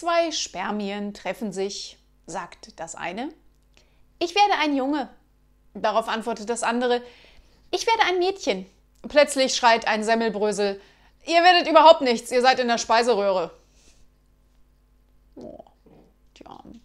Zwei Spermien treffen sich, sagt das eine. Ich werde ein Junge. Darauf antwortet das andere. Ich werde ein Mädchen. Plötzlich schreit ein Semmelbrösel. Ihr werdet überhaupt nichts, ihr seid in der Speiseröhre. Oh, die Armen.